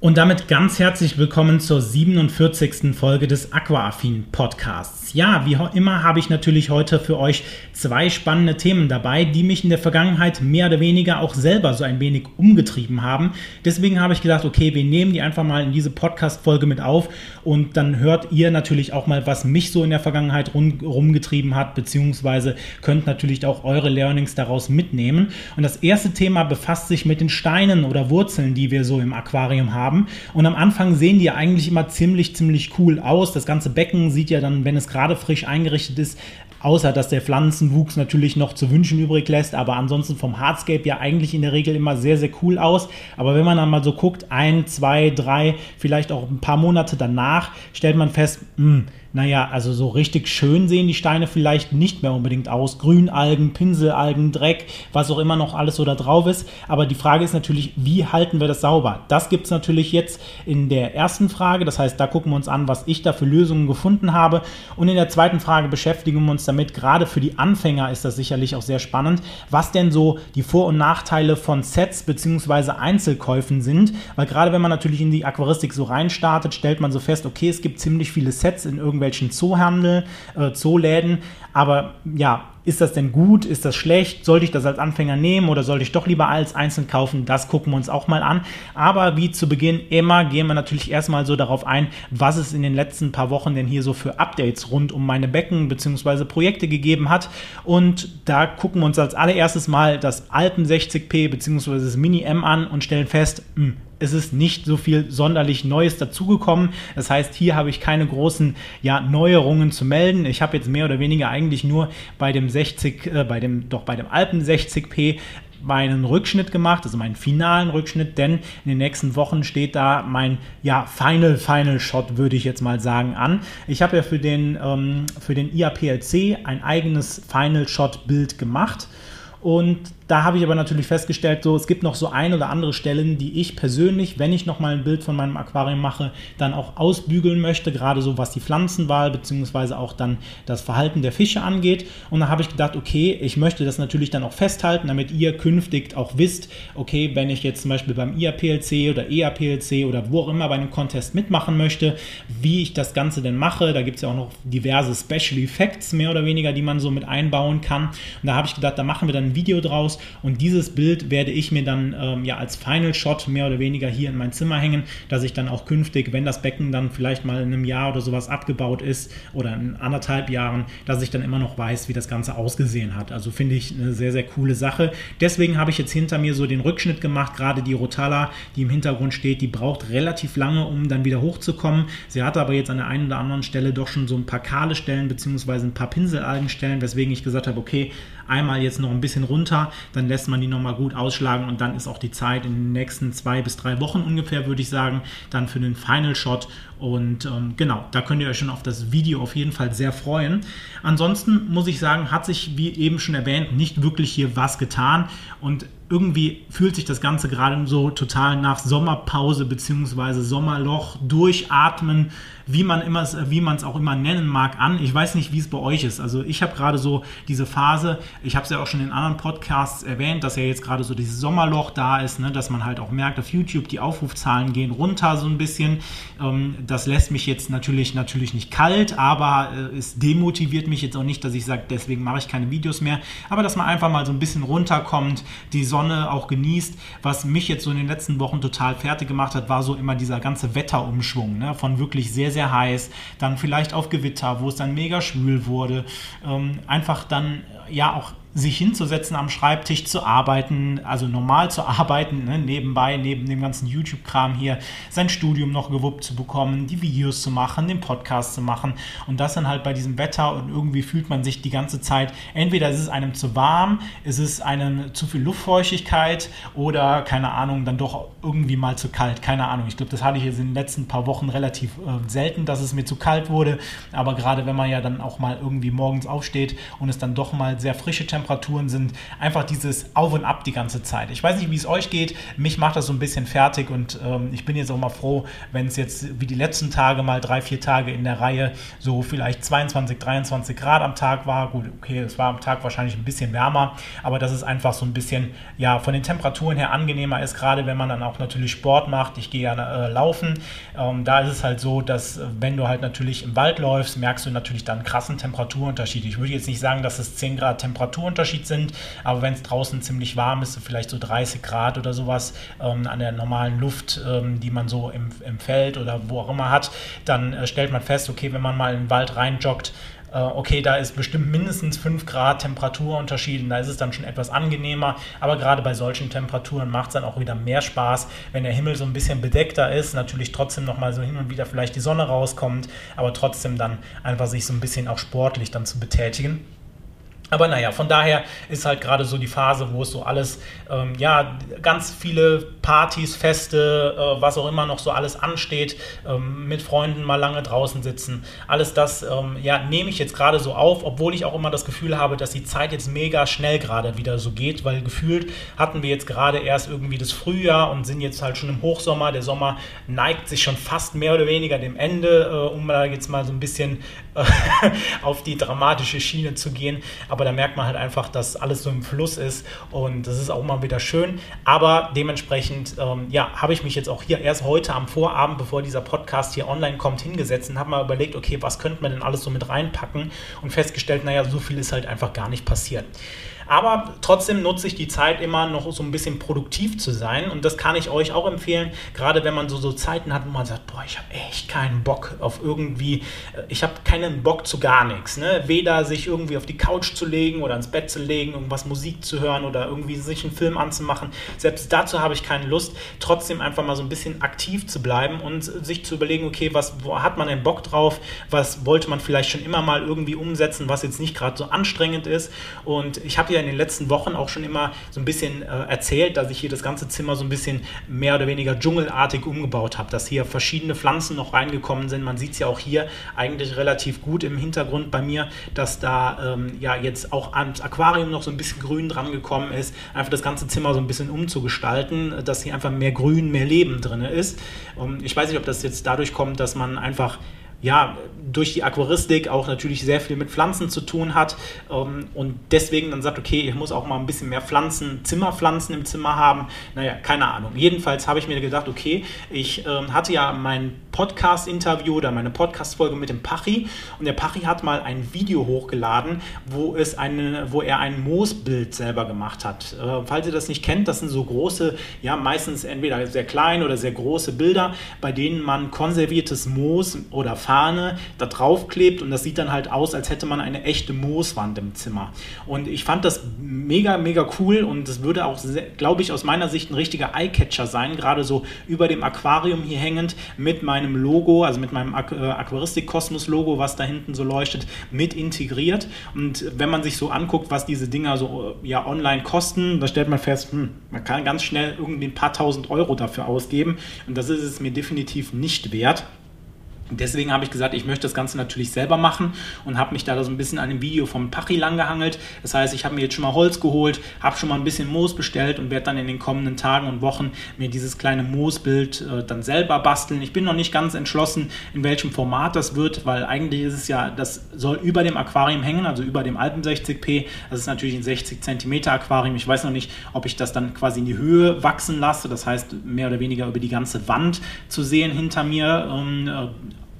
Und damit ganz herzlich willkommen zur 47. Folge des Aquaaffin Podcasts. Ja, wie immer habe ich natürlich heute für euch zwei spannende Themen dabei, die mich in der Vergangenheit mehr oder weniger auch selber so ein wenig umgetrieben haben. Deswegen habe ich gedacht, okay, wir nehmen die einfach mal in diese Podcast-Folge mit auf und dann hört ihr natürlich auch mal, was mich so in der Vergangenheit rum, rumgetrieben hat, beziehungsweise könnt natürlich auch eure Learnings daraus mitnehmen. Und das erste Thema befasst sich mit den Steinen oder Wurzeln, die wir so im Aquarium haben haben. Und am Anfang sehen die ja eigentlich immer ziemlich, ziemlich cool aus. Das ganze Becken sieht ja dann, wenn es gerade frisch eingerichtet ist, außer dass der Pflanzenwuchs natürlich noch zu wünschen übrig lässt, aber ansonsten vom Hardscape ja eigentlich in der Regel immer sehr, sehr cool aus. Aber wenn man dann mal so guckt, ein, zwei, drei, vielleicht auch ein paar Monate danach, stellt man fest, mh, hm, naja, also so richtig schön sehen die Steine vielleicht nicht mehr unbedingt aus. Grünalgen, Pinselalgen, Dreck, was auch immer noch alles so da drauf ist. Aber die Frage ist natürlich, wie halten wir das sauber? Das gibt es natürlich jetzt in der ersten Frage. Das heißt, da gucken wir uns an, was ich da für Lösungen gefunden habe. Und in der zweiten Frage beschäftigen wir uns damit. Gerade für die Anfänger ist das sicherlich auch sehr spannend, was denn so die Vor- und Nachteile von Sets bzw. Einzelkäufen sind. Weil gerade wenn man natürlich in die Aquaristik so reinstartet, stellt man so fest, okay, es gibt ziemlich viele Sets in irgendwelchen irgendwelchen Zoohandel, äh, Zooläden. Aber ja, ist das denn gut? Ist das schlecht? Sollte ich das als Anfänger nehmen oder sollte ich doch lieber als einzeln kaufen? Das gucken wir uns auch mal an. Aber wie zu Beginn immer gehen wir natürlich erstmal so darauf ein, was es in den letzten paar Wochen denn hier so für Updates rund um meine Becken bzw. Projekte gegeben hat. Und da gucken wir uns als allererstes mal das Alpen 60p bzw. das Mini M an und stellen fest, mh, hm, es ist nicht so viel sonderlich Neues dazugekommen. Das heißt, hier habe ich keine großen ja, Neuerungen zu melden. Ich habe jetzt mehr oder weniger eigentlich nur bei dem 60, äh, bei dem, doch bei dem Alpen 60p meinen Rückschnitt gemacht, also meinen finalen Rückschnitt, denn in den nächsten Wochen steht da mein ja, Final Final Shot, würde ich jetzt mal sagen, an. Ich habe ja für den, ähm, für den IAPLC ein eigenes Final Shot Bild gemacht und da habe ich aber natürlich festgestellt, so, es gibt noch so ein oder andere Stellen, die ich persönlich, wenn ich nochmal ein Bild von meinem Aquarium mache, dann auch ausbügeln möchte, gerade so was die Pflanzenwahl bzw. auch dann das Verhalten der Fische angeht. Und da habe ich gedacht, okay, ich möchte das natürlich dann auch festhalten, damit ihr künftig auch wisst, okay, wenn ich jetzt zum Beispiel beim IAPLC oder EAPLC oder wo auch immer bei einem Contest mitmachen möchte, wie ich das Ganze denn mache. Da gibt es ja auch noch diverse Special Effects mehr oder weniger, die man so mit einbauen kann. Und da habe ich gedacht, da machen wir dann ein Video draus und dieses Bild werde ich mir dann ähm, ja als Final Shot mehr oder weniger hier in mein Zimmer hängen, dass ich dann auch künftig, wenn das Becken dann vielleicht mal in einem Jahr oder sowas abgebaut ist oder in anderthalb Jahren, dass ich dann immer noch weiß, wie das Ganze ausgesehen hat. Also finde ich eine sehr, sehr coole Sache. Deswegen habe ich jetzt hinter mir so den Rückschnitt gemacht. Gerade die Rotala, die im Hintergrund steht, die braucht relativ lange, um dann wieder hochzukommen. Sie hatte aber jetzt an der einen oder anderen Stelle doch schon so ein paar kahle Stellen beziehungsweise ein paar Pinselalgenstellen, weswegen ich gesagt habe, okay, einmal jetzt noch ein bisschen runter, dann lässt man die nochmal gut ausschlagen und dann ist auch die Zeit in den nächsten zwei bis drei Wochen ungefähr, würde ich sagen, dann für den Final Shot. Und ähm, genau, da könnt ihr euch schon auf das Video auf jeden Fall sehr freuen. Ansonsten muss ich sagen, hat sich, wie eben schon erwähnt, nicht wirklich hier was getan. Und irgendwie fühlt sich das Ganze gerade so total nach Sommerpause bzw. Sommerloch durchatmen, wie man immer, wie man es auch immer nennen mag, an. Ich weiß nicht, wie es bei euch ist. Also ich habe gerade so diese Phase, ich habe es ja auch schon in anderen Podcasts erwähnt, dass ja jetzt gerade so dieses Sommerloch da ist, ne, dass man halt auch merkt, auf YouTube die Aufrufzahlen gehen runter so ein bisschen. Ähm, das lässt mich jetzt natürlich natürlich nicht kalt, aber äh, es demotiviert mich jetzt auch nicht, dass ich sage, deswegen mache ich keine Videos mehr. Aber dass man einfach mal so ein bisschen runterkommt, die Sonne auch genießt. Was mich jetzt so in den letzten Wochen total fertig gemacht hat, war so immer dieser ganze Wetterumschwung, ne? von wirklich sehr, sehr heiß, dann vielleicht auf Gewitter, wo es dann mega schwül wurde. Ähm, einfach dann ja auch sich hinzusetzen am Schreibtisch zu arbeiten, also normal zu arbeiten, ne, nebenbei, neben dem ganzen YouTube-Kram hier, sein Studium noch gewuppt zu bekommen, die Videos zu machen, den Podcast zu machen und das dann halt bei diesem Wetter und irgendwie fühlt man sich die ganze Zeit, entweder ist es einem zu warm, ist es einem zu viel Luftfeuchtigkeit oder keine Ahnung, dann doch irgendwie mal zu kalt, keine Ahnung. Ich glaube, das hatte ich jetzt in den letzten paar Wochen relativ äh, selten, dass es mir zu kalt wurde, aber gerade wenn man ja dann auch mal irgendwie morgens aufsteht und es dann doch mal sehr frische Temperaturen Temperaturen sind einfach dieses Auf und Ab die ganze Zeit. Ich weiß nicht, wie es euch geht. Mich macht das so ein bisschen fertig und ähm, ich bin jetzt auch mal froh, wenn es jetzt wie die letzten Tage mal drei, vier Tage in der Reihe so vielleicht 22, 23 Grad am Tag war. Gut, okay, es war am Tag wahrscheinlich ein bisschen wärmer, aber dass es einfach so ein bisschen ja von den Temperaturen her angenehmer ist, gerade wenn man dann auch natürlich Sport macht. Ich gehe ja äh, laufen. Ähm, da ist es halt so, dass wenn du halt natürlich im Wald läufst, merkst du natürlich dann krassen Temperaturunterschied. Ich würde jetzt nicht sagen, dass es 10 Grad Temperaturunterschied sind, aber wenn es draußen ziemlich warm ist, vielleicht so 30 Grad oder sowas ähm, an der normalen Luft, ähm, die man so im, im Feld oder wo auch immer hat, dann äh, stellt man fest, okay, wenn man mal in den Wald reinjoggt, äh, okay, da ist bestimmt mindestens 5 Grad Temperaturunterschied, da ist es dann schon etwas angenehmer, aber gerade bei solchen Temperaturen macht es dann auch wieder mehr Spaß, wenn der Himmel so ein bisschen bedeckter ist, natürlich trotzdem nochmal so hin und wieder vielleicht die Sonne rauskommt, aber trotzdem dann einfach sich so ein bisschen auch sportlich dann zu betätigen. Aber naja, von daher ist halt gerade so die Phase, wo es so alles, ähm, ja, ganz viele Partys, Feste, äh, was auch immer noch so alles ansteht, ähm, mit Freunden mal lange draußen sitzen. Alles das, ähm, ja, nehme ich jetzt gerade so auf, obwohl ich auch immer das Gefühl habe, dass die Zeit jetzt mega schnell gerade wieder so geht, weil gefühlt hatten wir jetzt gerade erst irgendwie das Frühjahr und sind jetzt halt schon im Hochsommer. Der Sommer neigt sich schon fast mehr oder weniger dem Ende, äh, um da jetzt mal so ein bisschen äh, auf die dramatische Schiene zu gehen. Aber da merkt man halt einfach, dass alles so im Fluss ist und das ist auch mal wieder schön. Aber dementsprechend, ähm, ja, habe ich mich jetzt auch hier erst heute am Vorabend, bevor dieser Podcast hier online kommt, hingesetzt und habe mal überlegt, okay, was könnte man denn alles so mit reinpacken und festgestellt, naja, so viel ist halt einfach gar nicht passiert. Aber trotzdem nutze ich die Zeit immer noch so ein bisschen produktiv zu sein. Und das kann ich euch auch empfehlen, gerade wenn man so, so Zeiten hat, wo man sagt, boah, ich habe echt keinen Bock auf irgendwie, äh, ich habe keinen Bock zu gar nichts. Ne? Weder sich irgendwie auf die Couch zu legen oder ins Bett zu legen, irgendwas Musik zu hören oder irgendwie sich einen Film anzumachen. Selbst dazu habe ich keine Lust. Trotzdem einfach mal so ein bisschen aktiv zu bleiben und sich zu überlegen, okay, was hat man denn Bock drauf? Was wollte man vielleicht schon immer mal irgendwie umsetzen, was jetzt nicht gerade so anstrengend ist? Und ich habe ja in den letzten Wochen auch schon immer so ein bisschen äh, erzählt, dass ich hier das ganze Zimmer so ein bisschen mehr oder weniger dschungelartig umgebaut habe, dass hier verschiedene Pflanzen noch reingekommen sind. Man sieht es ja auch hier eigentlich relativ gut im Hintergrund bei mir, dass da ähm, ja jetzt auch ans Aquarium noch so ein bisschen Grün dran gekommen ist, einfach das ganze Zimmer so ein bisschen umzugestalten, dass hier einfach mehr Grün, mehr Leben drin ist. Und ich weiß nicht, ob das jetzt dadurch kommt, dass man einfach ja, durch die Aquaristik auch natürlich sehr viel mit Pflanzen zu tun hat ähm, und deswegen dann sagt, okay, ich muss auch mal ein bisschen mehr Pflanzen, Zimmerpflanzen im Zimmer haben. Naja, keine Ahnung. Jedenfalls habe ich mir gedacht, okay, ich ähm, hatte ja mein Podcast-Interview oder meine Podcast-Folge mit dem Pachi und der Pachi hat mal ein Video hochgeladen, wo, es eine, wo er ein Moosbild selber gemacht hat. Äh, falls ihr das nicht kennt, das sind so große, ja, meistens entweder sehr kleine oder sehr große Bilder, bei denen man konserviertes Moos oder Fahne da drauf klebt und das sieht dann halt aus, als hätte man eine echte Mooswand im Zimmer. Und ich fand das mega, mega cool und es würde auch, glaube ich, aus meiner Sicht ein richtiger Eyecatcher sein, gerade so über dem Aquarium hier hängend mit meinem Logo, also mit meinem äh, Aquaristik-Kosmos-Logo, was da hinten so leuchtet, mit integriert. Und wenn man sich so anguckt, was diese Dinger so äh, ja, online kosten, da stellt man fest, hm, man kann ganz schnell irgendwie ein paar tausend Euro dafür ausgeben. Und das ist es mir definitiv nicht wert. Deswegen habe ich gesagt, ich möchte das Ganze natürlich selber machen und habe mich da so ein bisschen an dem Video vom Pachi langgehangelt. Das heißt, ich habe mir jetzt schon mal Holz geholt, habe schon mal ein bisschen Moos bestellt und werde dann in den kommenden Tagen und Wochen mir dieses kleine Moosbild äh, dann selber basteln. Ich bin noch nicht ganz entschlossen, in welchem Format das wird, weil eigentlich ist es ja, das soll über dem Aquarium hängen, also über dem Alpen 60p. Das ist natürlich ein 60 cm Aquarium. Ich weiß noch nicht, ob ich das dann quasi in die Höhe wachsen lasse, das heißt mehr oder weniger über die ganze Wand zu sehen hinter mir. Ähm, äh,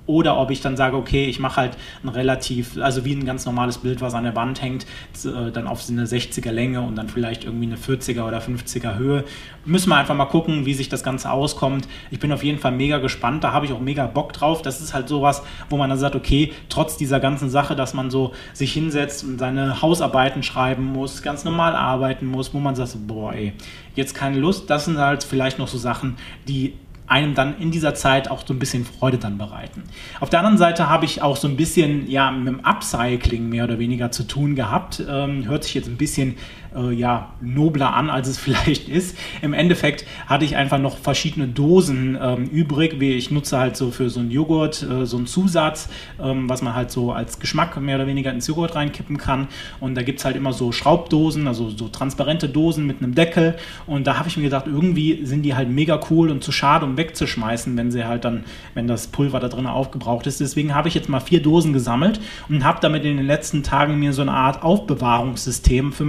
oder ob ich dann sage, okay, ich mache halt ein relativ, also wie ein ganz normales Bild, was an der Wand hängt, äh, dann auf eine 60er Länge und dann vielleicht irgendwie eine 40er oder 50er Höhe. Müssen wir einfach mal gucken, wie sich das Ganze auskommt. Ich bin auf jeden Fall mega gespannt, da habe ich auch mega Bock drauf. Das ist halt sowas, wo man dann sagt, okay, trotz dieser ganzen Sache, dass man so sich hinsetzt und seine Hausarbeiten schreiben muss, ganz normal arbeiten muss, wo man sagt, boah, ey, jetzt keine Lust. Das sind halt vielleicht noch so Sachen, die einem dann in dieser Zeit auch so ein bisschen Freude dann bereiten. Auf der anderen Seite habe ich auch so ein bisschen ja mit dem Upcycling mehr oder weniger zu tun gehabt. Ähm, hört sich jetzt ein bisschen äh, ja, nobler an, als es vielleicht ist. Im Endeffekt hatte ich einfach noch verschiedene Dosen ähm, übrig. Wie ich nutze halt so für so einen Joghurt äh, so einen Zusatz, ähm, was man halt so als Geschmack mehr oder weniger ins Joghurt reinkippen kann. Und da gibt es halt immer so Schraubdosen, also so transparente Dosen mit einem Deckel. Und da habe ich mir gedacht, irgendwie sind die halt mega cool und zu schade, um wegzuschmeißen, wenn sie halt dann, wenn das Pulver da drin aufgebraucht ist. Deswegen habe ich jetzt mal vier Dosen gesammelt und habe damit in den letzten Tagen mir so eine Art Aufbewahrungssystem für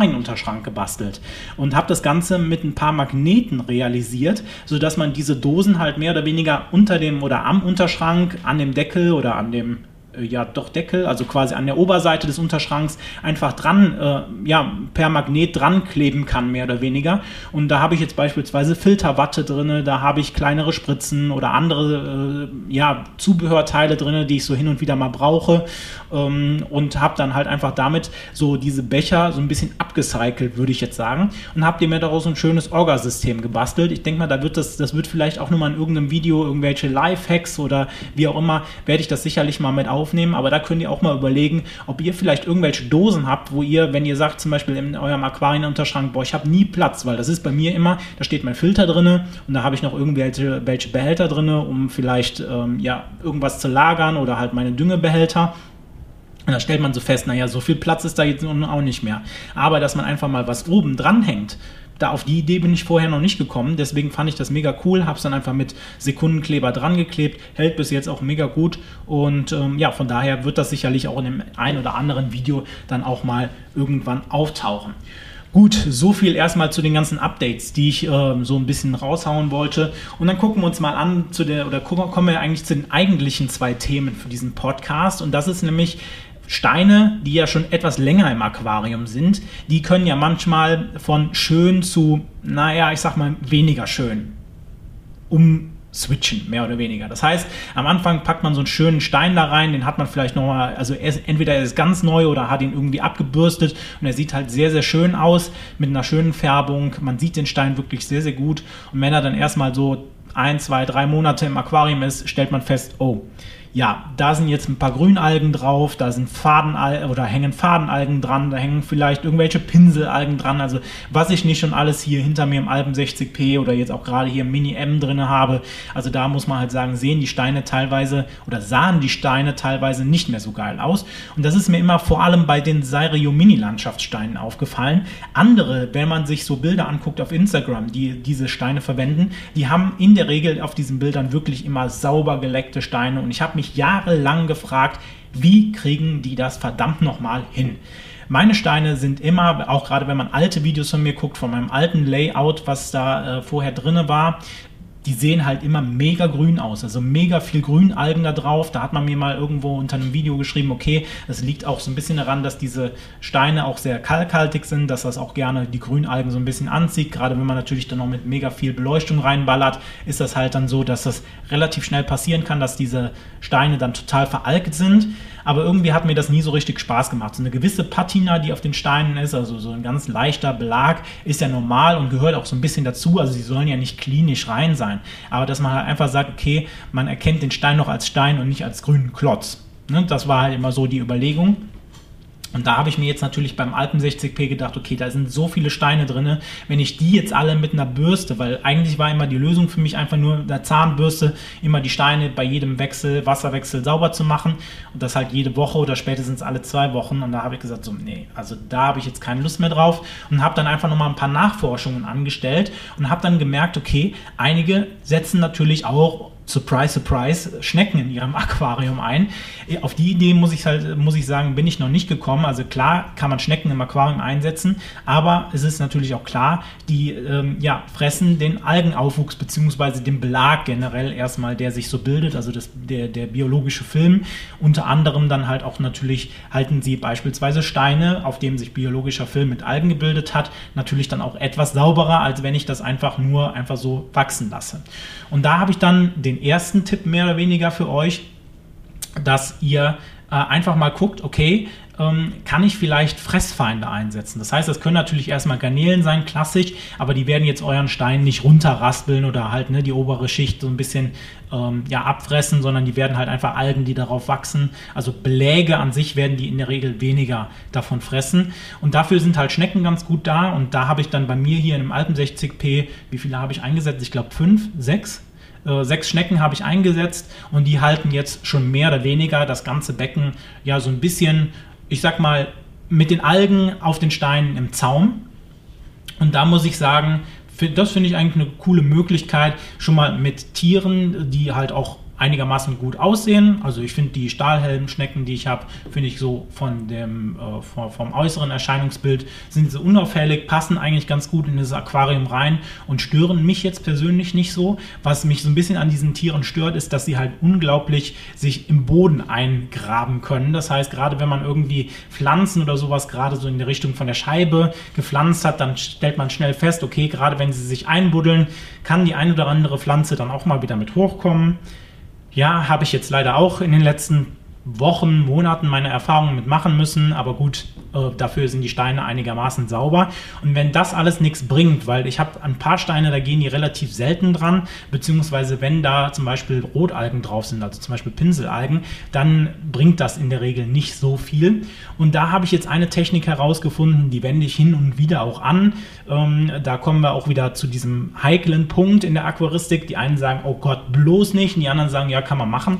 Aquarienunterschrank gebastelt und habe das Ganze mit ein paar Magneten realisiert, sodass man diese Dosen halt mehr oder weniger unter dem oder am Unterschrank, an dem Deckel oder an dem ja doch Deckel, also quasi an der Oberseite des Unterschranks einfach dran, äh, ja, per Magnet dran kleben kann, mehr oder weniger. Und da habe ich jetzt beispielsweise Filterwatte drin, da habe ich kleinere Spritzen oder andere äh, ja, Zubehörteile drin, die ich so hin und wieder mal brauche. Ähm, und habe dann halt einfach damit so diese Becher so ein bisschen abgecycelt, würde ich jetzt sagen. Und habe mir daraus ein schönes Orgasystem gebastelt. Ich denke mal, da wird das, das wird vielleicht auch nochmal in irgendeinem Video irgendwelche Lifehacks oder wie auch immer, werde ich das sicherlich mal mit auf aufnehmen, aber da könnt ihr auch mal überlegen, ob ihr vielleicht irgendwelche Dosen habt, wo ihr, wenn ihr sagt zum Beispiel in eurem Aquarienunterschrank, boah, ich habe nie Platz, weil das ist bei mir immer, da steht mein Filter drin und da habe ich noch irgendwelche welche Behälter drin, um vielleicht ähm, ja, irgendwas zu lagern oder halt meine Düngebehälter. Und da stellt man so fest, naja, so viel Platz ist da jetzt auch nicht mehr. Aber dass man einfach mal was oben dran hängt, da auf die Idee bin ich vorher noch nicht gekommen. Deswegen fand ich das mega cool. Habe es dann einfach mit Sekundenkleber dran geklebt. Hält bis jetzt auch mega gut. Und ähm, ja, von daher wird das sicherlich auch in dem ein oder anderen Video dann auch mal irgendwann auftauchen. Gut, so viel erstmal zu den ganzen Updates, die ich äh, so ein bisschen raushauen wollte. Und dann gucken wir uns mal an zu der, oder gucken, kommen wir eigentlich zu den eigentlichen zwei Themen für diesen Podcast. Und das ist nämlich Steine, die ja schon etwas länger im Aquarium sind, die können ja manchmal von schön zu, naja, ich sag mal, weniger schön umswitchen, mehr oder weniger. Das heißt, am Anfang packt man so einen schönen Stein da rein, den hat man vielleicht nochmal, also entweder er ist ganz neu oder hat ihn irgendwie abgebürstet und er sieht halt sehr, sehr schön aus mit einer schönen Färbung. Man sieht den Stein wirklich sehr, sehr gut. Und wenn er dann erstmal so ein, zwei, drei Monate im Aquarium ist, stellt man fest, oh, ja, da sind jetzt ein paar Grünalgen drauf, da sind Fadenalgen oder hängen Fadenalgen dran, da hängen vielleicht irgendwelche Pinselalgen dran. Also was ich nicht schon alles hier hinter mir im Alpen 60p oder jetzt auch gerade hier im Mini M drin habe. Also da muss man halt sagen, sehen die Steine teilweise oder sahen die Steine teilweise nicht mehr so geil aus. Und das ist mir immer vor allem bei den Seirio Mini Landschaftssteinen aufgefallen. Andere, wenn man sich so Bilder anguckt auf Instagram, die diese Steine verwenden, die haben in der Regel auf diesen Bildern wirklich immer sauber geleckte Steine und ich habe mich jahrelang gefragt, wie kriegen die das verdammt nochmal hin? Meine Steine sind immer, auch gerade wenn man alte Videos von mir guckt, von meinem alten Layout, was da äh, vorher drin war, die sehen halt immer mega grün aus, also mega viel Grünalgen da drauf. Da hat man mir mal irgendwo unter einem Video geschrieben, okay, das liegt auch so ein bisschen daran, dass diese Steine auch sehr kalkhaltig sind, dass das auch gerne die Grünalgen so ein bisschen anzieht. Gerade wenn man natürlich dann noch mit mega viel Beleuchtung reinballert, ist das halt dann so, dass das relativ schnell passieren kann, dass diese Steine dann total veralgt sind aber irgendwie hat mir das nie so richtig Spaß gemacht. So eine gewisse Patina, die auf den Steinen ist, also so ein ganz leichter Belag, ist ja normal und gehört auch so ein bisschen dazu. Also sie sollen ja nicht klinisch rein sein. Aber dass man halt einfach sagt, okay, man erkennt den Stein noch als Stein und nicht als grünen Klotz. Ne? Das war halt immer so die Überlegung. Und da habe ich mir jetzt natürlich beim Alpen 60p gedacht, okay, da sind so viele Steine drin, wenn ich die jetzt alle mit einer Bürste, weil eigentlich war immer die Lösung für mich einfach nur der Zahnbürste, immer die Steine bei jedem Wechsel, Wasserwechsel sauber zu machen. Und das halt jede Woche oder spätestens alle zwei Wochen. Und da habe ich gesagt, so, nee, also da habe ich jetzt keine Lust mehr drauf. Und habe dann einfach nochmal ein paar Nachforschungen angestellt und habe dann gemerkt, okay, einige setzen natürlich auch surprise, surprise, Schnecken in ihrem Aquarium ein. Auf die Idee muss ich halt, muss ich sagen, bin ich noch nicht gekommen. Also klar kann man Schnecken im Aquarium einsetzen, aber es ist natürlich auch klar, die ähm, ja, fressen den Algenaufwuchs bzw. den Belag generell erstmal, der sich so bildet, also das, der, der biologische Film. Unter anderem dann halt auch natürlich halten sie beispielsweise Steine, auf dem sich biologischer Film mit Algen gebildet hat, natürlich dann auch etwas sauberer, als wenn ich das einfach nur einfach so wachsen lasse. Und da habe ich dann den ersten Tipp mehr oder weniger für euch, dass ihr äh, einfach mal guckt, okay, ähm, kann ich vielleicht Fressfeinde einsetzen. Das heißt, das können natürlich erstmal Garnelen sein, klassisch, aber die werden jetzt euren Stein nicht runterraspeln oder halt ne, die obere Schicht so ein bisschen ähm, ja, abfressen, sondern die werden halt einfach Algen, die darauf wachsen. Also Beläge an sich werden die in der Regel weniger davon fressen. Und dafür sind halt Schnecken ganz gut da. Und da habe ich dann bei mir hier in einem alten 60p, wie viele habe ich eingesetzt? Ich glaube fünf, sechs äh, sechs Schnecken habe ich eingesetzt und die halten jetzt schon mehr oder weniger das ganze Becken ja so ein bisschen, ich sag mal, mit den Algen auf den Steinen im Zaum. Und da muss ich sagen, das finde ich eigentlich eine coole Möglichkeit, schon mal mit Tieren, die halt auch einigermaßen gut aussehen. Also ich finde die Stahlhelmschnecken, die ich habe, finde ich so von dem äh, vom, vom, äußeren Erscheinungsbild sind sie unauffällig, passen eigentlich ganz gut in das Aquarium rein und stören mich jetzt persönlich nicht so. Was mich so ein bisschen an diesen Tieren stört, ist, dass sie halt unglaublich sich im Boden eingraben können. Das heißt, gerade wenn man irgendwie Pflanzen oder sowas gerade so in der Richtung von der Scheibe gepflanzt hat, dann stellt man schnell fest, okay, gerade wenn sie sich einbuddeln, kann die ein oder andere Pflanze dann auch mal wieder mit hochkommen. Ja, habe ich jetzt leider auch in den letzten Wochen, Monaten meine Erfahrungen mit machen müssen, aber gut, äh, dafür sind die Steine einigermaßen sauber. Und wenn das alles nichts bringt, weil ich habe ein paar Steine, da gehen die relativ selten dran, beziehungsweise wenn da zum Beispiel Rotalgen drauf sind, also zum Beispiel Pinselalgen, dann bringt das in der Regel nicht so viel. Und da habe ich jetzt eine Technik herausgefunden, die wende ich hin und wieder auch an. Ähm, da kommen wir auch wieder zu diesem heiklen Punkt in der Aquaristik. Die einen sagen, oh Gott, bloß nicht, und die anderen sagen, ja, kann man machen.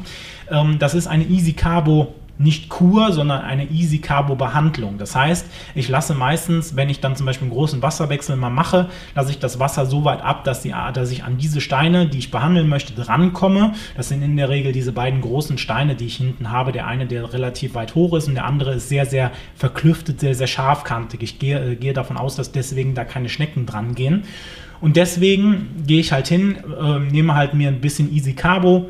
Ähm, das ist eine Easy Carbo nicht Kur, sondern eine Easy Carbo Behandlung. Das heißt, ich lasse meistens, wenn ich dann zum Beispiel einen großen Wasserwechsel mal mache, lasse ich das Wasser so weit ab, dass, die, dass ich an diese Steine, die ich behandeln möchte, drankomme. Das sind in der Regel diese beiden großen Steine, die ich hinten habe. Der eine, der relativ weit hoch ist und der andere ist sehr, sehr verklüftet, sehr, sehr scharfkantig. Ich gehe, äh, gehe davon aus, dass deswegen da keine Schnecken dran gehen. Und deswegen gehe ich halt hin, äh, nehme halt mir ein bisschen Easy Carbo,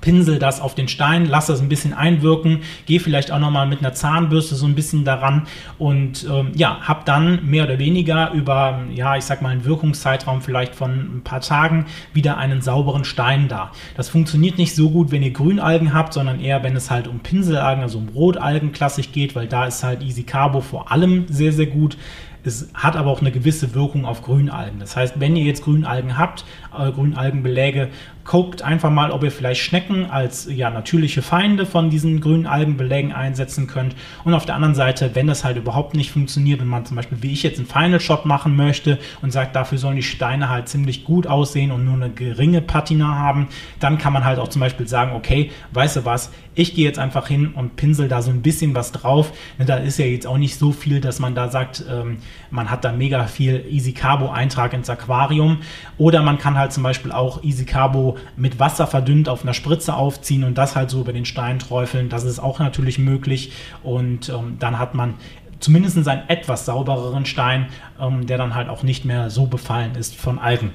pinsel das auf den Stein, lasse das ein bisschen einwirken, gehe vielleicht auch nochmal mit einer Zahnbürste so ein bisschen daran und ähm, ja, habe dann mehr oder weniger über, ja, ich sag mal einen Wirkungszeitraum vielleicht von ein paar Tagen wieder einen sauberen Stein da. Das funktioniert nicht so gut, wenn ihr Grünalgen habt, sondern eher, wenn es halt um Pinselalgen, also um Rotalgen klassisch geht, weil da ist halt Easy Carbo vor allem sehr, sehr gut. Es hat aber auch eine gewisse Wirkung auf Grünalgen. Das heißt, wenn ihr jetzt Grünalgen habt, äh, Grünalgenbeläge, guckt einfach mal, ob ihr vielleicht Schnecken als ja, natürliche Feinde von diesen grünen Algenbelägen einsetzen könnt. Und auf der anderen Seite, wenn das halt überhaupt nicht funktioniert, wenn man zum Beispiel wie ich jetzt einen Final Shot machen möchte und sagt, dafür sollen die Steine halt ziemlich gut aussehen und nur eine geringe Patina haben, dann kann man halt auch zum Beispiel sagen, okay, weißt du was, ich gehe jetzt einfach hin und pinsel da so ein bisschen was drauf. Da ist ja jetzt auch nicht so viel, dass man da sagt, ähm, man hat da mega viel Easy Carbo Eintrag ins Aquarium. Oder man kann halt zum Beispiel auch Easy Carbo mit Wasser verdünnt auf einer Spritze aufziehen und das halt so über den Stein träufeln. Das ist auch natürlich möglich. Und ähm, dann hat man zumindest einen etwas saubereren Stein, ähm, der dann halt auch nicht mehr so befallen ist von Algen.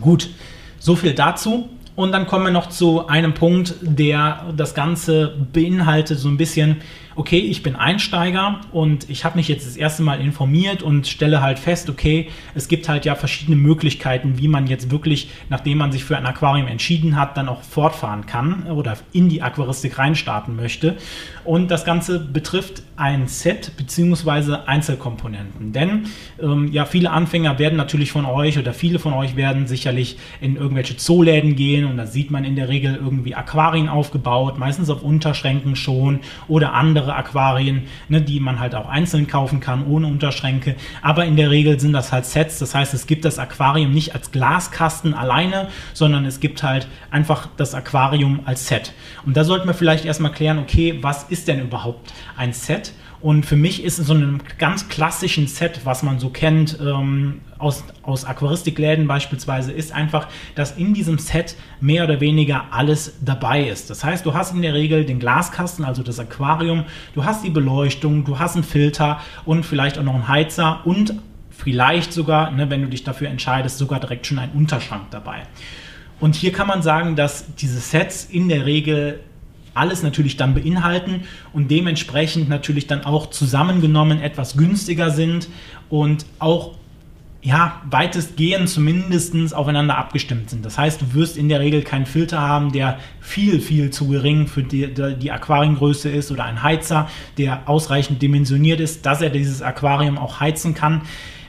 Gut, so viel dazu. Und dann kommen wir noch zu einem Punkt, der das Ganze beinhaltet, so ein bisschen okay, ich bin Einsteiger und ich habe mich jetzt das erste Mal informiert und stelle halt fest, okay, es gibt halt ja verschiedene Möglichkeiten, wie man jetzt wirklich, nachdem man sich für ein Aquarium entschieden hat, dann auch fortfahren kann oder in die Aquaristik reinstarten möchte. Und das Ganze betrifft ein Set bzw. Einzelkomponenten. Denn ähm, ja, viele Anfänger werden natürlich von euch oder viele von euch werden sicherlich in irgendwelche Zooläden gehen und da sieht man in der Regel irgendwie Aquarien aufgebaut, meistens auf Unterschränken schon oder andere andere Aquarien, ne, die man halt auch einzeln kaufen kann, ohne Unterschränke. Aber in der Regel sind das halt Sets. Das heißt, es gibt das Aquarium nicht als Glaskasten alleine, sondern es gibt halt einfach das Aquarium als Set. Und da sollten wir vielleicht erstmal klären, okay, was ist denn überhaupt ein Set? Und für mich ist in so einem ganz klassischen Set, was man so kennt, ähm, aus, aus Aquaristikläden beispielsweise, ist einfach, dass in diesem Set mehr oder weniger alles dabei ist. Das heißt, du hast in der Regel den Glaskasten, also das Aquarium, du hast die Beleuchtung, du hast einen Filter und vielleicht auch noch einen Heizer und vielleicht sogar, ne, wenn du dich dafür entscheidest, sogar direkt schon einen Unterschrank dabei. Und hier kann man sagen, dass diese Sets in der Regel alles natürlich dann beinhalten und dementsprechend natürlich dann auch zusammengenommen etwas günstiger sind und auch ja, weitestgehend zumindest aufeinander abgestimmt sind. Das heißt, du wirst in der Regel keinen Filter haben, der viel, viel zu gering für die, die Aquariengröße ist oder ein Heizer, der ausreichend dimensioniert ist, dass er dieses Aquarium auch heizen kann.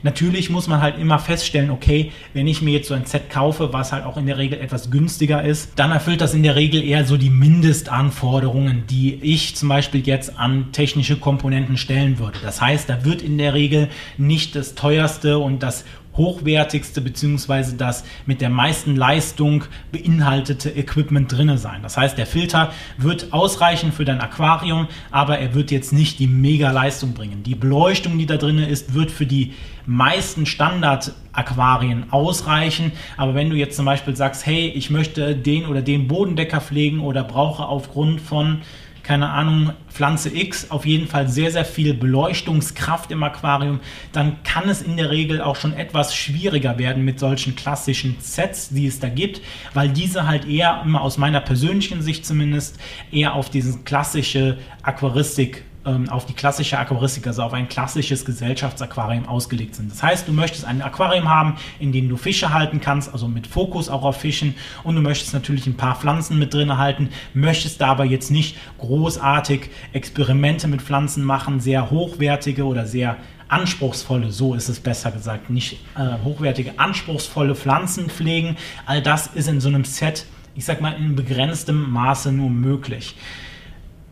Natürlich muss man halt immer feststellen, okay, wenn ich mir jetzt so ein Set kaufe, was halt auch in der Regel etwas günstiger ist, dann erfüllt das in der Regel eher so die Mindestanforderungen, die ich zum Beispiel jetzt an technische Komponenten stellen würde. Das heißt, da wird in der Regel nicht das teuerste und das hochwertigste beziehungsweise das mit der meisten Leistung beinhaltete Equipment drinne sein. Das heißt, der Filter wird ausreichen für dein Aquarium, aber er wird jetzt nicht die mega Leistung bringen. Die Beleuchtung, die da drinne ist, wird für die meisten Standard-Aquarien ausreichen. Aber wenn du jetzt zum Beispiel sagst, hey, ich möchte den oder den Bodendecker pflegen oder brauche aufgrund von keine Ahnung, Pflanze X auf jeden Fall sehr, sehr viel Beleuchtungskraft im Aquarium, dann kann es in der Regel auch schon etwas schwieriger werden mit solchen klassischen Sets, die es da gibt, weil diese halt eher immer aus meiner persönlichen Sicht zumindest eher auf diesen klassische Aquaristik ähm, auf die klassische Aquaristik, also auf ein klassisches Gesellschaftsaquarium ausgelegt sind. Das heißt, du möchtest ein Aquarium haben, in dem du Fische halten kannst, also mit Fokus auch auf Fischen und du möchtest natürlich ein paar Pflanzen mit drin halten, möchtest dabei jetzt nicht großartig Experimente mit Pflanzen machen, sehr hochwertige oder sehr anspruchsvolle, so ist es besser gesagt, nicht äh, hochwertige, anspruchsvolle Pflanzen pflegen. All das ist in so einem Set, ich sag mal, in begrenztem Maße nur möglich.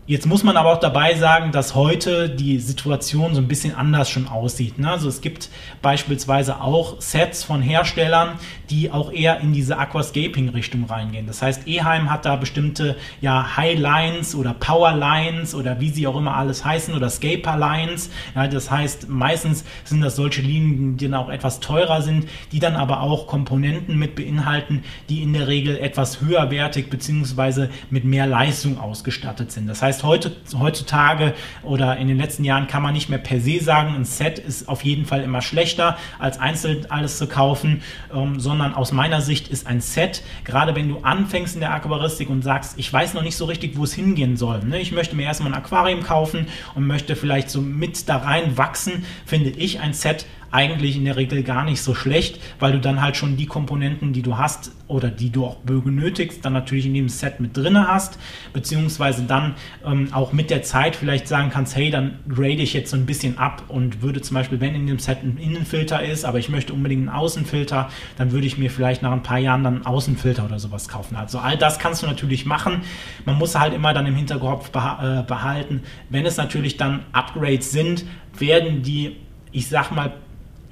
Jetzt muss man aber auch dabei sagen, dass heute die Situation so ein bisschen anders schon aussieht. Ne? Also es gibt beispielsweise auch Sets von Herstellern, die auch eher in diese Aquascaping-Richtung reingehen. Das heißt, Eheim hat da bestimmte ja, High Lines oder Power Lines oder wie sie auch immer alles heißen oder Scaper Lines. Ja, das heißt, meistens sind das solche Linien, die dann auch etwas teurer sind, die dann aber auch Komponenten mit beinhalten, die in der Regel etwas höherwertig bzw. mit mehr Leistung ausgestattet sind. Das heißt, heißt, heute, heutzutage oder in den letzten Jahren kann man nicht mehr per se sagen, ein Set ist auf jeden Fall immer schlechter, als einzeln alles zu kaufen, ähm, sondern aus meiner Sicht ist ein Set, gerade wenn du anfängst in der Aquaristik und sagst, ich weiß noch nicht so richtig, wo es hingehen soll. Ne? Ich möchte mir erstmal ein Aquarium kaufen und möchte vielleicht so mit da rein wachsen, finde ich ein Set eigentlich in der Regel gar nicht so schlecht, weil du dann halt schon die Komponenten, die du hast oder die du auch benötigst, dann natürlich in dem Set mit drin hast, beziehungsweise dann ähm, auch mit der Zeit vielleicht sagen kannst, hey, dann grade ich jetzt so ein bisschen ab und würde zum Beispiel, wenn in dem Set ein Innenfilter ist, aber ich möchte unbedingt einen Außenfilter, dann würde ich mir vielleicht nach ein paar Jahren dann einen Außenfilter oder sowas kaufen. Also all das kannst du natürlich machen. Man muss halt immer dann im Hinterkopf äh, behalten, wenn es natürlich dann Upgrades sind, werden die ich sag mal,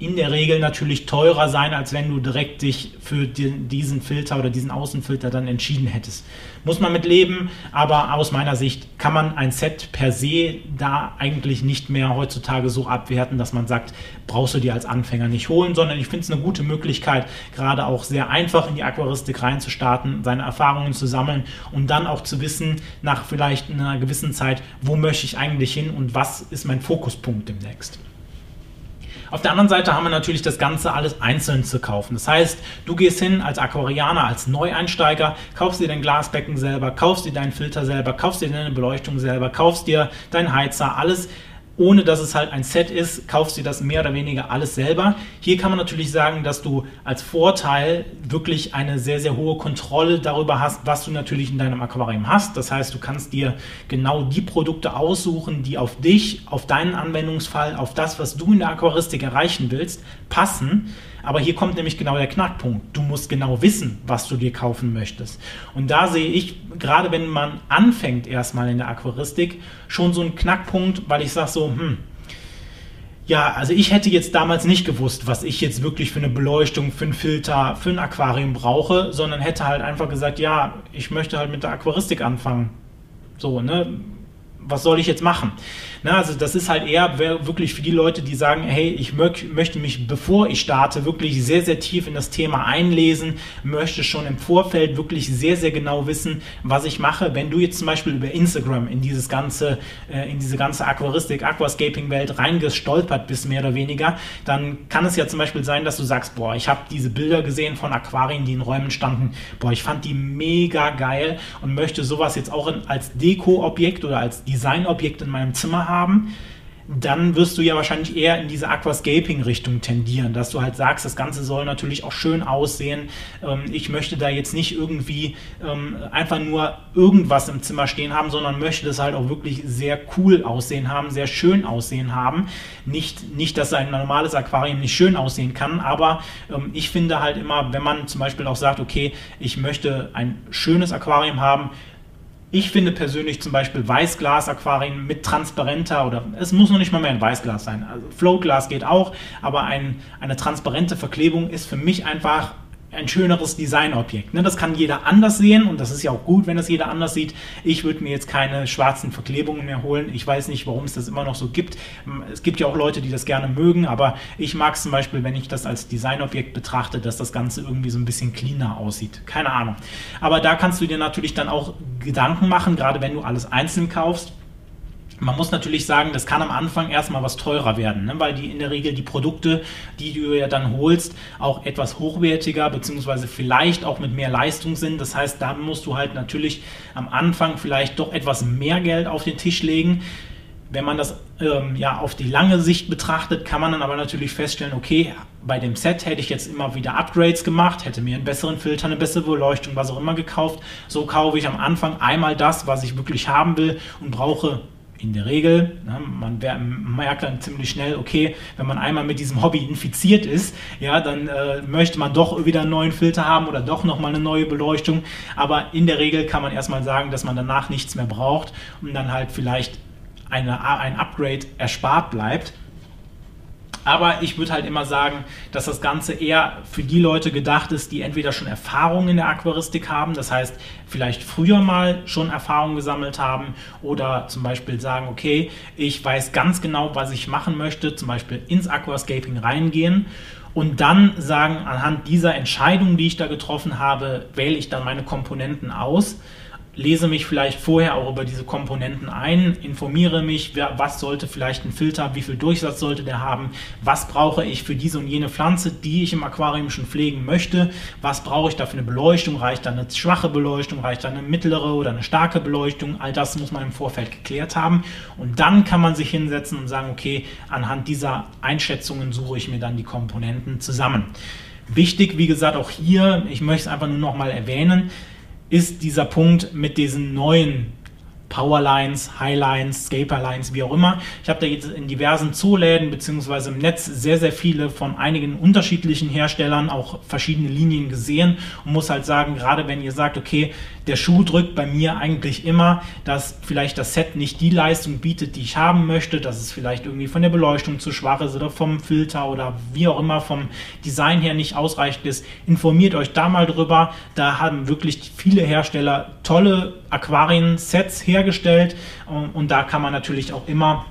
in der Regel natürlich teurer sein, als wenn du direkt dich für diesen Filter oder diesen Außenfilter dann entschieden hättest. Muss man mit leben, aber aus meiner Sicht kann man ein Set per se da eigentlich nicht mehr heutzutage so abwerten, dass man sagt, brauchst du dir als Anfänger nicht holen, sondern ich finde es eine gute Möglichkeit, gerade auch sehr einfach in die Aquaristik reinzustarten, seine Erfahrungen zu sammeln und dann auch zu wissen, nach vielleicht einer gewissen Zeit, wo möchte ich eigentlich hin und was ist mein Fokuspunkt demnächst. Auf der anderen Seite haben wir natürlich das Ganze alles einzeln zu kaufen. Das heißt, du gehst hin als Aquarianer, als Neueinsteiger, kaufst dir dein Glasbecken selber, kaufst dir deinen Filter selber, kaufst dir deine Beleuchtung selber, kaufst dir deinen Heizer, alles ohne dass es halt ein Set ist, kaufst du das mehr oder weniger alles selber. Hier kann man natürlich sagen, dass du als Vorteil wirklich eine sehr, sehr hohe Kontrolle darüber hast, was du natürlich in deinem Aquarium hast. Das heißt, du kannst dir genau die Produkte aussuchen, die auf dich, auf deinen Anwendungsfall, auf das, was du in der Aquaristik erreichen willst, passen. Aber hier kommt nämlich genau der Knackpunkt. Du musst genau wissen, was du dir kaufen möchtest. Und da sehe ich, gerade wenn man anfängt erstmal in der Aquaristik, schon so einen Knackpunkt, weil ich sage so, hm, ja, also ich hätte jetzt damals nicht gewusst, was ich jetzt wirklich für eine Beleuchtung, für einen Filter, für ein Aquarium brauche, sondern hätte halt einfach gesagt, ja, ich möchte halt mit der Aquaristik anfangen. So, ne? was soll ich jetzt machen? Na, also das ist halt eher wirklich für die Leute, die sagen, hey, ich möchte mich, bevor ich starte, wirklich sehr, sehr tief in das Thema einlesen, möchte schon im Vorfeld wirklich sehr, sehr genau wissen, was ich mache. Wenn du jetzt zum Beispiel über Instagram in dieses ganze, äh, in diese ganze Aquaristik, Aquascaping-Welt reingestolpert bist, mehr oder weniger, dann kann es ja zum Beispiel sein, dass du sagst, boah, ich habe diese Bilder gesehen von Aquarien, die in Räumen standen, boah, ich fand die mega geil und möchte sowas jetzt auch in, als Deko-Objekt oder als Designobjekt in meinem Zimmer haben. Dann wirst du ja wahrscheinlich eher in diese Aquascaping-Richtung tendieren, dass du halt sagst, das Ganze soll natürlich auch schön aussehen. Ähm, ich möchte da jetzt nicht irgendwie ähm, einfach nur irgendwas im Zimmer stehen haben, sondern möchte das halt auch wirklich sehr cool aussehen haben, sehr schön aussehen haben. Nicht, nicht dass ein normales Aquarium nicht schön aussehen kann, aber ähm, ich finde halt immer, wenn man zum Beispiel auch sagt, okay, ich möchte ein schönes Aquarium haben, ich finde persönlich zum Beispiel Weißglas-Aquarien mit transparenter oder es muss noch nicht mal mehr ein Weißglas sein. Also Floatglas geht auch, aber ein, eine transparente Verklebung ist für mich einfach ein schöneres Designobjekt. Ne? Das kann jeder anders sehen und das ist ja auch gut, wenn das jeder anders sieht. Ich würde mir jetzt keine schwarzen Verklebungen mehr holen. Ich weiß nicht, warum es das immer noch so gibt. Es gibt ja auch Leute, die das gerne mögen, aber ich mag es zum Beispiel, wenn ich das als Designobjekt betrachte, dass das Ganze irgendwie so ein bisschen cleaner aussieht. Keine Ahnung. Aber da kannst du dir natürlich dann auch Gedanken machen, gerade wenn du alles einzeln kaufst man muss natürlich sagen, das kann am Anfang erstmal was teurer werden, ne? weil die in der Regel die Produkte, die du ja dann holst, auch etwas hochwertiger beziehungsweise vielleicht auch mit mehr Leistung sind. Das heißt, da musst du halt natürlich am Anfang vielleicht doch etwas mehr Geld auf den Tisch legen. Wenn man das ähm, ja auf die lange Sicht betrachtet, kann man dann aber natürlich feststellen, okay, bei dem Set hätte ich jetzt immer wieder Upgrades gemacht, hätte mir einen besseren Filter, eine bessere Beleuchtung, was auch immer gekauft. So kaufe ich am Anfang einmal das, was ich wirklich haben will und brauche in der Regel. Ne, man merkt dann ziemlich schnell, okay, wenn man einmal mit diesem Hobby infiziert ist, ja, dann äh, möchte man doch wieder einen neuen Filter haben oder doch nochmal eine neue Beleuchtung. Aber in der Regel kann man erstmal sagen, dass man danach nichts mehr braucht und dann halt vielleicht eine, ein Upgrade erspart bleibt. Aber ich würde halt immer sagen, dass das Ganze eher für die Leute gedacht ist, die entweder schon Erfahrung in der Aquaristik haben, das heißt vielleicht früher mal schon Erfahrung gesammelt haben oder zum Beispiel sagen, okay, ich weiß ganz genau, was ich machen möchte, zum Beispiel ins Aquascaping reingehen und dann sagen, anhand dieser Entscheidung, die ich da getroffen habe, wähle ich dann meine Komponenten aus lese mich vielleicht vorher auch über diese Komponenten ein, informiere mich, was sollte vielleicht ein Filter, wie viel Durchsatz sollte der haben, was brauche ich für diese und jene Pflanze, die ich im Aquarium schon pflegen möchte, was brauche ich da für eine Beleuchtung, reicht da eine schwache Beleuchtung, reicht da eine mittlere oder eine starke Beleuchtung, all das muss man im Vorfeld geklärt haben und dann kann man sich hinsetzen und sagen, okay, anhand dieser Einschätzungen suche ich mir dann die Komponenten zusammen. Wichtig, wie gesagt, auch hier, ich möchte es einfach nur noch mal erwähnen, ist dieser Punkt mit diesen neuen Powerlines, Highlines, Scaperlines, wie auch immer. Ich habe da jetzt in diversen Zooläden bzw. im Netz sehr, sehr viele von einigen unterschiedlichen Herstellern auch verschiedene Linien gesehen und muss halt sagen, gerade wenn ihr sagt, okay, der Schuh drückt bei mir eigentlich immer, dass vielleicht das Set nicht die Leistung bietet, die ich haben möchte, dass es vielleicht irgendwie von der Beleuchtung zu schwach ist oder vom Filter oder wie auch immer vom Design her nicht ausreichend ist. Informiert euch da mal drüber. Da haben wirklich viele Hersteller tolle Aquarien-Sets hergestellt und da kann man natürlich auch immer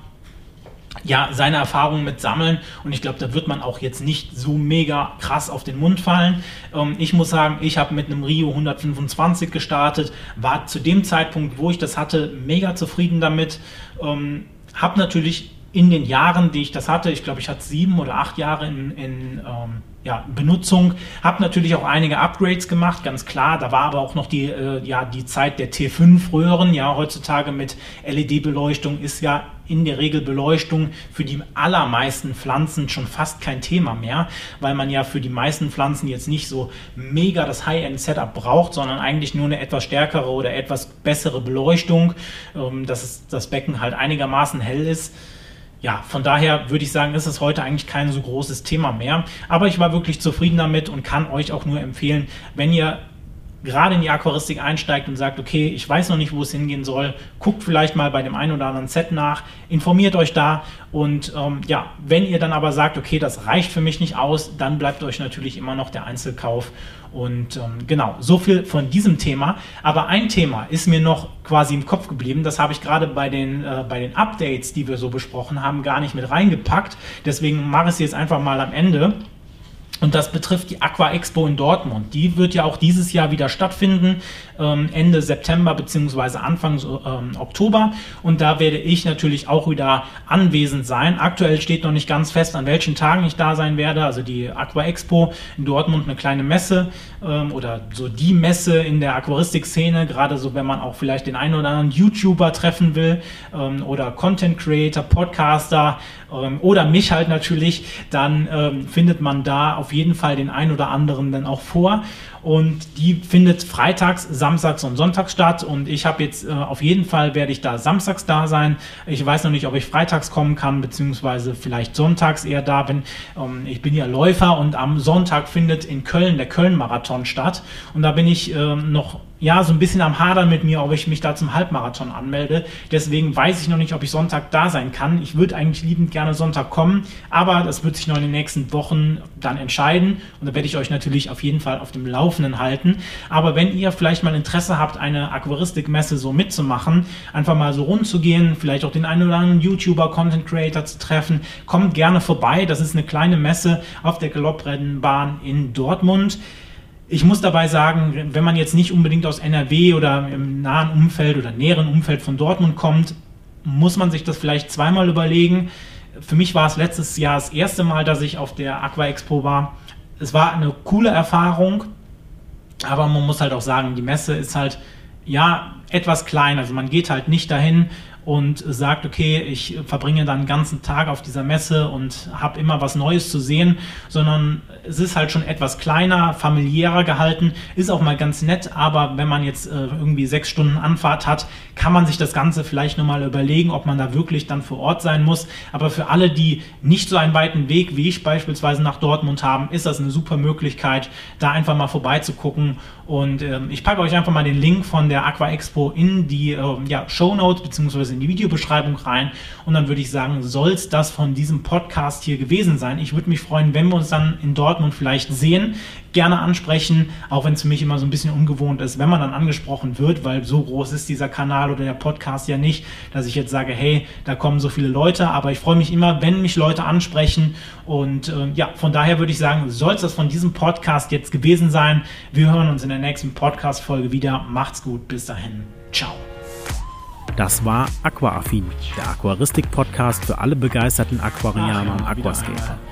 ja, seine Erfahrungen mit sammeln. Und ich glaube, da wird man auch jetzt nicht so mega krass auf den Mund fallen. Ähm, ich muss sagen, ich habe mit einem Rio 125 gestartet, war zu dem Zeitpunkt, wo ich das hatte, mega zufrieden damit. Ähm, habe natürlich in den Jahren, die ich das hatte, ich glaube, ich hatte sieben oder acht Jahre in, in ähm, ja, Benutzung, habe natürlich auch einige Upgrades gemacht, ganz klar. Da war aber auch noch die, äh, ja, die Zeit der T5 Röhren. Ja, heutzutage mit LED-Beleuchtung ist ja in der Regel Beleuchtung für die allermeisten Pflanzen schon fast kein Thema mehr, weil man ja für die meisten Pflanzen jetzt nicht so mega das High-End-Setup braucht, sondern eigentlich nur eine etwas stärkere oder etwas bessere Beleuchtung, ähm, dass das Becken halt einigermaßen hell ist ja, von daher würde ich sagen, ist es heute eigentlich kein so großes Thema mehr. Aber ich war wirklich zufrieden damit und kann euch auch nur empfehlen, wenn ihr gerade in die Aquaristik einsteigt und sagt, okay, ich weiß noch nicht, wo es hingehen soll, guckt vielleicht mal bei dem einen oder anderen Set nach, informiert euch da und ähm, ja, wenn ihr dann aber sagt, okay, das reicht für mich nicht aus, dann bleibt euch natürlich immer noch der Einzelkauf und ähm, genau, so viel von diesem Thema. Aber ein Thema ist mir noch quasi im Kopf geblieben, das habe ich gerade bei den, äh, bei den Updates, die wir so besprochen haben, gar nicht mit reingepackt, deswegen mache ich es jetzt einfach mal am Ende. Und das betrifft die Aqua Expo in Dortmund. Die wird ja auch dieses Jahr wieder stattfinden, ähm, Ende September bzw. Anfang ähm, Oktober. Und da werde ich natürlich auch wieder anwesend sein. Aktuell steht noch nicht ganz fest, an welchen Tagen ich da sein werde. Also die Aqua Expo in Dortmund, eine kleine Messe ähm, oder so die Messe in der Aquaristik-Szene, gerade so, wenn man auch vielleicht den einen oder anderen YouTuber treffen will ähm, oder Content Creator, Podcaster oder mich halt natürlich, dann ähm, findet man da auf jeden Fall den einen oder anderen dann auch vor. Und die findet freitags, samstags und sonntags statt. Und ich habe jetzt äh, auf jeden Fall werde ich da samstags da sein. Ich weiß noch nicht, ob ich freitags kommen kann, beziehungsweise vielleicht sonntags eher da bin. Ähm, ich bin ja Läufer und am Sonntag findet in Köln der Köln-Marathon statt. Und da bin ich äh, noch ja, so ein bisschen am Hadern mit mir, ob ich mich da zum Halbmarathon anmelde. Deswegen weiß ich noch nicht, ob ich Sonntag da sein kann. Ich würde eigentlich liebend gerne Sonntag kommen, aber das wird sich noch in den nächsten Wochen dann entscheiden und da werde ich euch natürlich auf jeden Fall auf dem Laufenden halten. Aber wenn ihr vielleicht mal Interesse habt, eine Aquaristikmesse so mitzumachen, einfach mal so rumzugehen, vielleicht auch den einen oder anderen YouTuber, Content Creator zu treffen, kommt gerne vorbei. Das ist eine kleine Messe auf der Galopprennbahn in Dortmund. Ich muss dabei sagen, wenn man jetzt nicht unbedingt aus NRW oder im nahen Umfeld oder näheren Umfeld von Dortmund kommt, muss man sich das vielleicht zweimal überlegen. Für mich war es letztes Jahr das erste Mal, dass ich auf der Aqua Expo war. Es war eine coole Erfahrung, aber man muss halt auch sagen, die Messe ist halt ja etwas klein. Also man geht halt nicht dahin und sagt, okay, ich verbringe dann einen ganzen Tag auf dieser Messe und habe immer was Neues zu sehen, sondern es ist halt schon etwas kleiner, familiärer gehalten, ist auch mal ganz nett, aber wenn man jetzt äh, irgendwie sechs Stunden Anfahrt hat, kann man sich das Ganze vielleicht nochmal überlegen, ob man da wirklich dann vor Ort sein muss. Aber für alle, die nicht so einen weiten Weg wie ich beispielsweise nach Dortmund haben, ist das eine super Möglichkeit, da einfach mal vorbeizugucken. Und ähm, ich packe euch einfach mal den Link von der Aqua Expo in die äh, ja, Show Notes bzw. in die Videobeschreibung rein. Und dann würde ich sagen, soll es das von diesem Podcast hier gewesen sein. Ich würde mich freuen, wenn wir uns dann in Dortmund vielleicht sehen, gerne ansprechen, auch wenn es für mich immer so ein bisschen ungewohnt ist, wenn man dann angesprochen wird, weil so groß ist dieser Kanal oder der Podcast ja nicht, dass ich jetzt sage, hey, da kommen so viele Leute, aber ich freue mich immer, wenn mich Leute ansprechen und äh, ja, von daher würde ich sagen, soll es das von diesem Podcast jetzt gewesen sein. Wir hören uns in der nächsten Podcast-Folge wieder. Macht's gut, bis dahin. Ciao. Das war Aquaaffin, der Aquaristik-Podcast für alle begeisterten Aquarianer und Aquascaper.